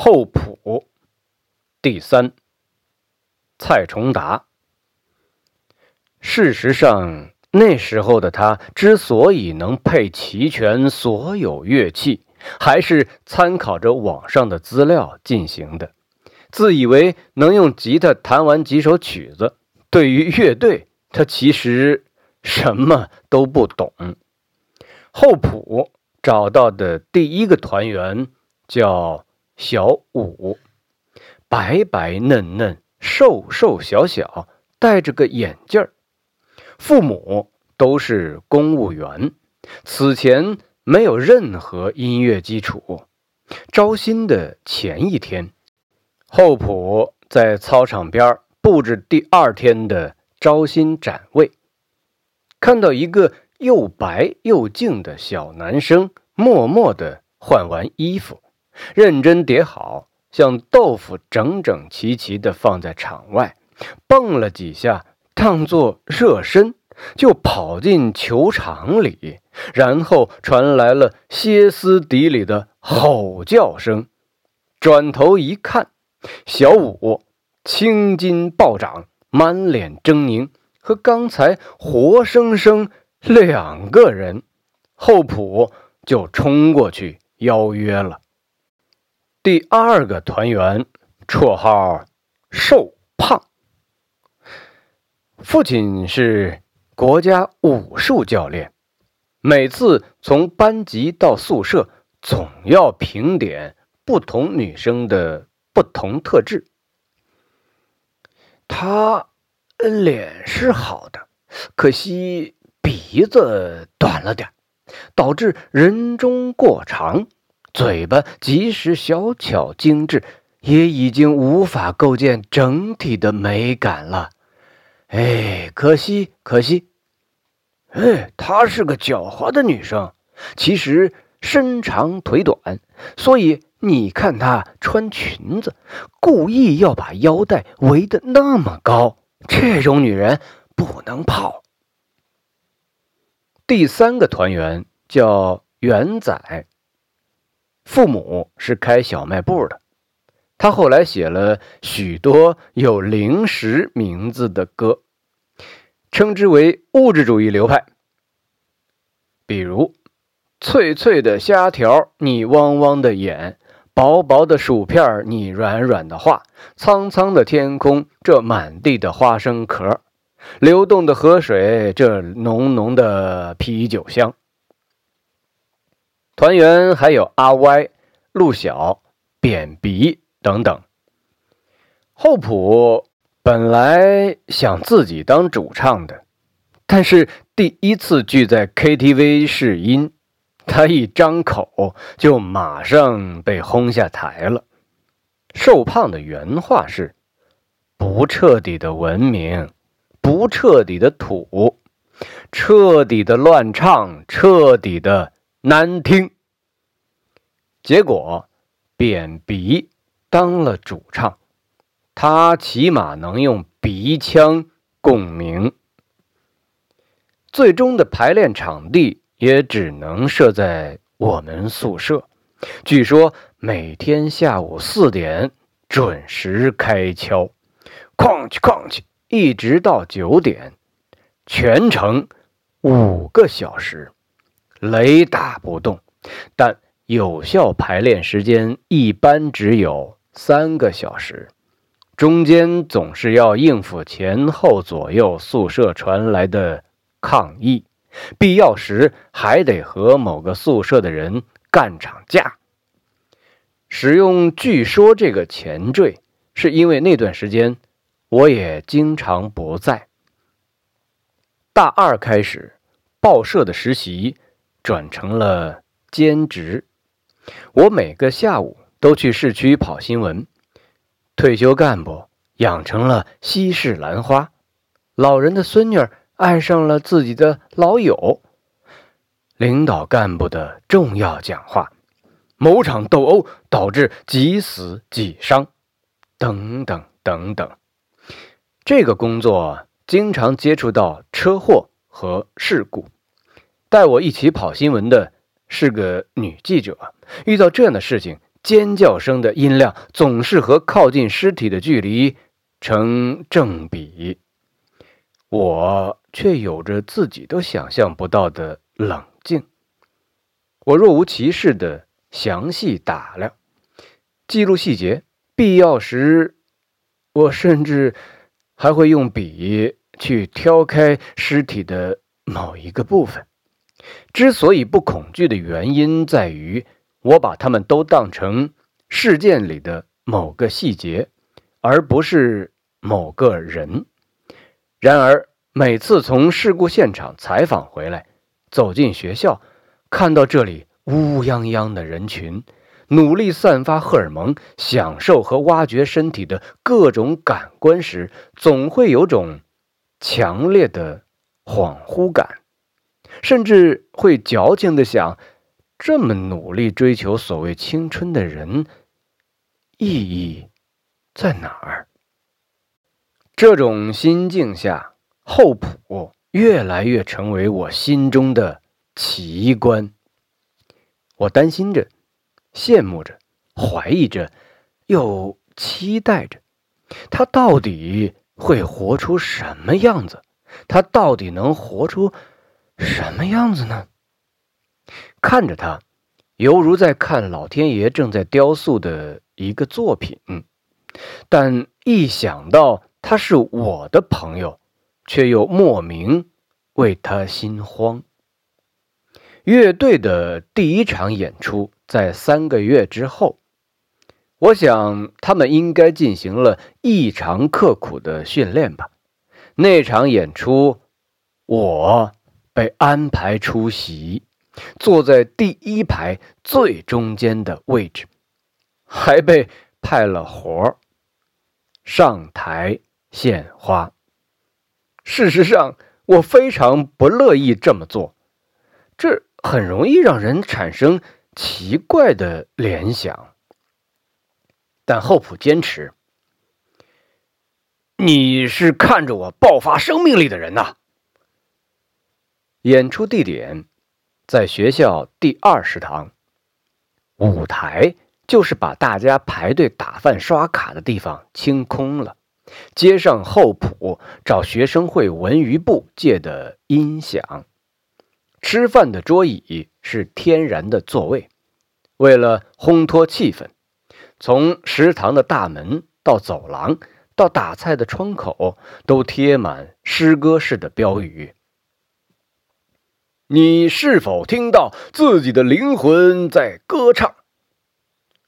厚朴，第三，蔡崇达。事实上，那时候的他之所以能配齐全所有乐器，还是参考着网上的资料进行的。自以为能用吉他弹完几首曲子，对于乐队，他其实什么都不懂。厚朴找到的第一个团员叫。小五，白白嫩嫩，瘦瘦小小，戴着个眼镜儿。父母都是公务员，此前没有任何音乐基础。招新的前一天，厚朴在操场边布置第二天的招新展位，看到一个又白又净的小男生，默默地换完衣服。认真叠好，像豆腐整整齐齐地放在场外，蹦了几下，当做热身，就跑进球场里。然后传来了歇斯底里的吼叫声。转头一看，小五青筋暴涨，满脸狰狞，和刚才活生生两个人。厚朴就冲过去邀约了。第二个团员，绰号“瘦胖”，父亲是国家武术教练。每次从班级到宿舍，总要评点不同女生的不同特质。他脸是好的，可惜鼻子短了点，导致人中过长。嘴巴即使小巧精致，也已经无法构建整体的美感了。哎，可惜，可惜。哎，她是个狡猾的女生，其实身长腿短，所以你看她穿裙子，故意要把腰带围得那么高。这种女人不能泡。第三个团员叫元仔。父母是开小卖部的，他后来写了许多有零食名字的歌，称之为物质主义流派。比如，脆脆的虾条，你汪汪的眼；薄薄的薯片，你软软的话；苍苍的天空，这满地的花生壳；流动的河水，这浓浓的啤酒香。团员还有阿歪、陆小、扁鼻等等。厚朴本来想自己当主唱的，但是第一次聚在 KTV 试音，他一张口就马上被轰下台了。瘦胖的原话是：“不彻底的文明，不彻底的土，彻底的乱唱，彻底的。”难听。结果，扁鼻当了主唱，他起码能用鼻腔共鸣。最终的排练场地也只能设在我们宿舍。据说每天下午四点准时开敲，哐叽哐叽，一直到九点，全程五个小时。雷打不动，但有效排练时间一般只有三个小时，中间总是要应付前后左右宿舍传来的抗议，必要时还得和某个宿舍的人干场架。使用“据说”这个前缀，是因为那段时间我也经常不在。大二开始，报社的实习。转成了兼职，我每个下午都去市区跑新闻。退休干部养成了西式兰花，老人的孙女爱上了自己的老友。领导干部的重要讲话，某场斗殴导致几死几伤，等等等等。这个工作经常接触到车祸和事故。带我一起跑新闻的是个女记者，遇到这样的事情，尖叫声的音量总是和靠近尸体的距离成正比。我却有着自己都想象不到的冷静。我若无其事的详细打量、记录细节，必要时，我甚至还会用笔去挑开尸体的某一个部分。之所以不恐惧的原因在于，我把他们都当成事件里的某个细节，而不是某个人。然而，每次从事故现场采访回来，走进学校，看到这里乌泱泱的人群，努力散发荷尔蒙，享受和挖掘身体的各种感官时，总会有种强烈的恍惚感。甚至会矫情的想：这么努力追求所谓青春的人，意义在哪儿？这种心境下，厚朴越来越成为我心中的奇观。我担心着，羡慕着，怀疑着，又期待着，他到底会活出什么样子？他到底能活出？什么样子呢？看着他，犹如在看老天爷正在雕塑的一个作品，但一想到他是我的朋友，却又莫名为他心慌。乐队的第一场演出在三个月之后，我想他们应该进行了异常刻苦的训练吧。那场演出，我。被安排出席，坐在第一排最中间的位置，还被派了活儿上台献花。事实上，我非常不乐意这么做，这很容易让人产生奇怪的联想。但厚朴坚持：“你是看着我爆发生命力的人呐。”演出地点在学校第二食堂，舞台就是把大家排队打饭刷卡的地方清空了，接上厚朴找学生会文娱部借的音响，吃饭的桌椅是天然的座位。为了烘托气氛，从食堂的大门到走廊到打菜的窗口都贴满诗歌式的标语。你是否听到自己的灵魂在歌唱？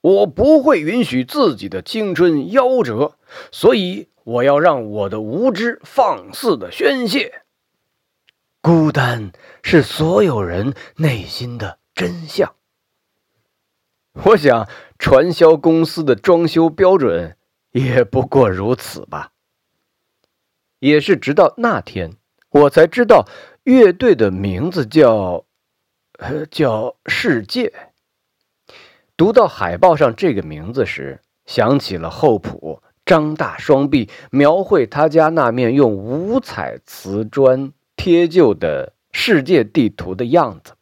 我不会允许自己的青春夭折，所以我要让我的无知放肆的宣泄。孤单是所有人内心的真相。我想，传销公司的装修标准也不过如此吧。也是直到那天，我才知道。乐队的名字叫，呃，叫世界。读到海报上这个名字时，想起了厚朴张大双臂描绘他家那面用五彩瓷砖贴就的世界地图的样子。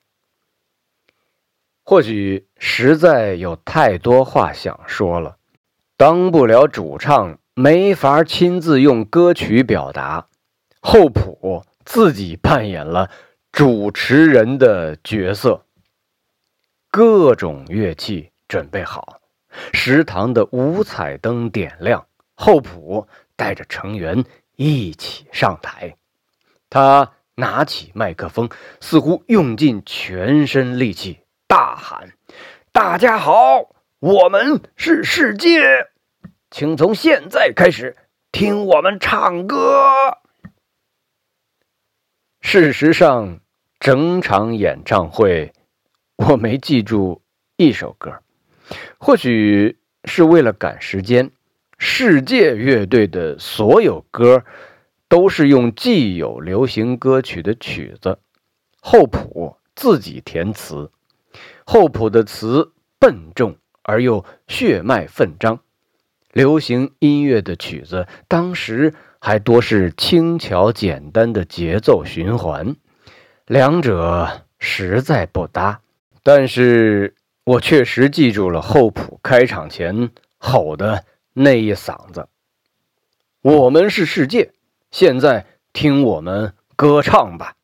或许实在有太多话想说了，当不了主唱，没法亲自用歌曲表达。厚朴。自己扮演了主持人的角色，各种乐器准备好，食堂的五彩灯点亮，厚朴带着成员一起上台。他拿起麦克风，似乎用尽全身力气大喊：“大家好，我们是世界，请从现在开始听我们唱歌。”事实上，整场演唱会我没记住一首歌，或许是为了赶时间。世界乐队的所有歌都是用既有流行歌曲的曲子，厚朴自己填词。厚朴的词笨重而又血脉奋张，流行音乐的曲子当时。还多是轻巧简单的节奏循环，两者实在不搭。但是我确实记住了厚朴开场前吼的那一嗓子：“我们是世界，现在听我们歌唱吧。”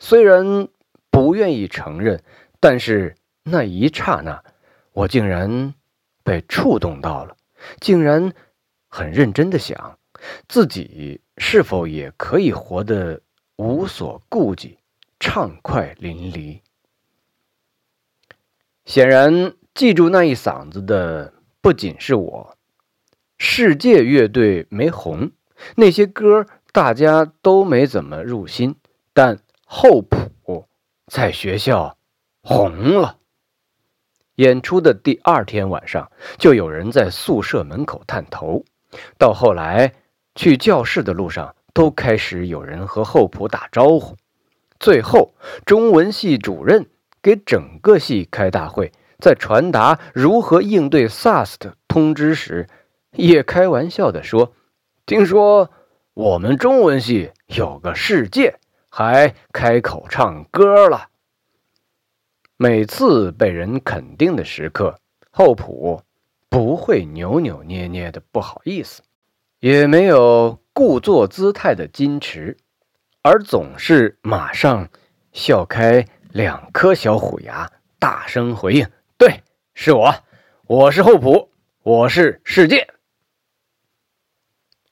虽然不愿意承认，但是那一刹那，我竟然被触动到了，竟然很认真的想，自己是否也可以活得无所顾忌、畅快淋漓。显然，记住那一嗓子的不仅是我。世界乐队没红，那些歌大家都没怎么入心，但厚朴在学校红了。演出的第二天晚上，就有人在宿舍门口探头，到后来去教室的路上，都开始有人和厚朴打招呼。最后，中文系主任。给整个系开大会，在传达如何应对 SARS 的通知时，也开玩笑的说：“听说我们中文系有个世界，还开口唱歌了。”每次被人肯定的时刻，厚朴不会扭扭捏捏的不好意思，也没有故作姿态的矜持，而总是马上笑开。两颗小虎牙大声回应：“对，是我，我是厚朴，我是世界。”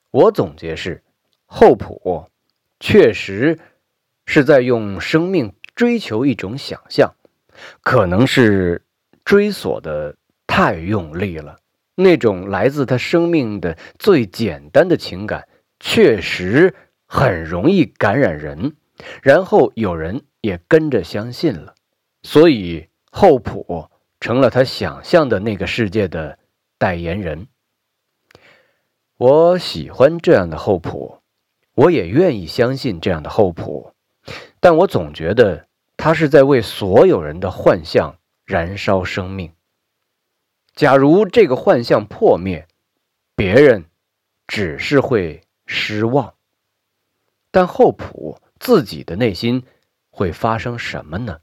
我总结是：厚朴确实是在用生命追求一种想象，可能是追索的太用力了。那种来自他生命的最简单的情感，确实很容易感染人，然后有人。也跟着相信了，所以厚朴成了他想象的那个世界的代言人。我喜欢这样的厚朴，我也愿意相信这样的厚朴，但我总觉得他是在为所有人的幻象燃烧生命。假如这个幻象破灭，别人只是会失望，但厚朴自己的内心。会发生什么呢？